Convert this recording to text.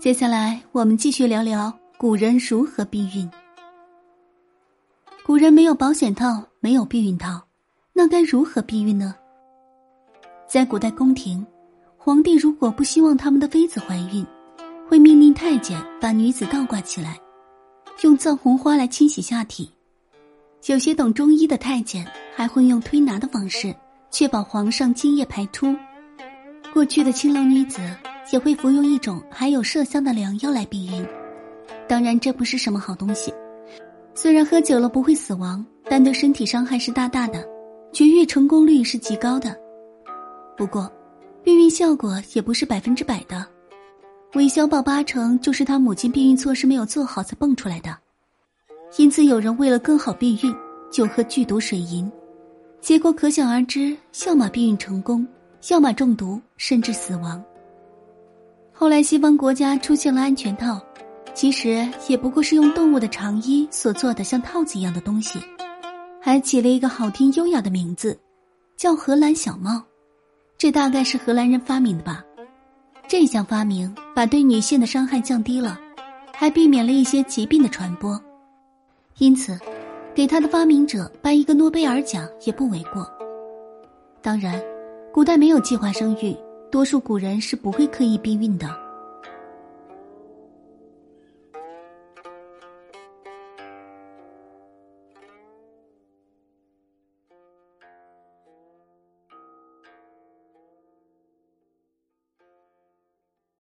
接下来，我们继续聊聊古人如何避孕。古人没有保险套，没有避孕套，那该如何避孕呢？在古代宫廷，皇帝如果不希望他们的妃子怀孕，会命令太监把女子倒挂起来，用藏红花来清洗下体。有些懂中医的太监还会用推拿的方式，确保皇上精液排出。过去的青楼女子也会服用一种含有麝香的良药来避孕，当然这不是什么好东西。虽然喝酒了不会死亡，但对身体伤害是大大的，绝育成功率是极高的。不过，避孕效果也不是百分之百的，韦小宝八成就是他母亲避孕措施没有做好才蹦出来的。因此，有人为了更好避孕，就喝剧毒水银，结果可想而知，要么避孕成功，要么中毒甚至死亡。后来，西方国家出现了安全套，其实也不过是用动物的肠衣所做的像套子一样的东西，还起了一个好听优雅的名字，叫荷兰小帽。这大概是荷兰人发明的吧？这项发明把对女性的伤害降低了，还避免了一些疾病的传播。因此，给他的发明者颁一个诺贝尔奖也不为过。当然，古代没有计划生育，多数古人是不会刻意避孕的。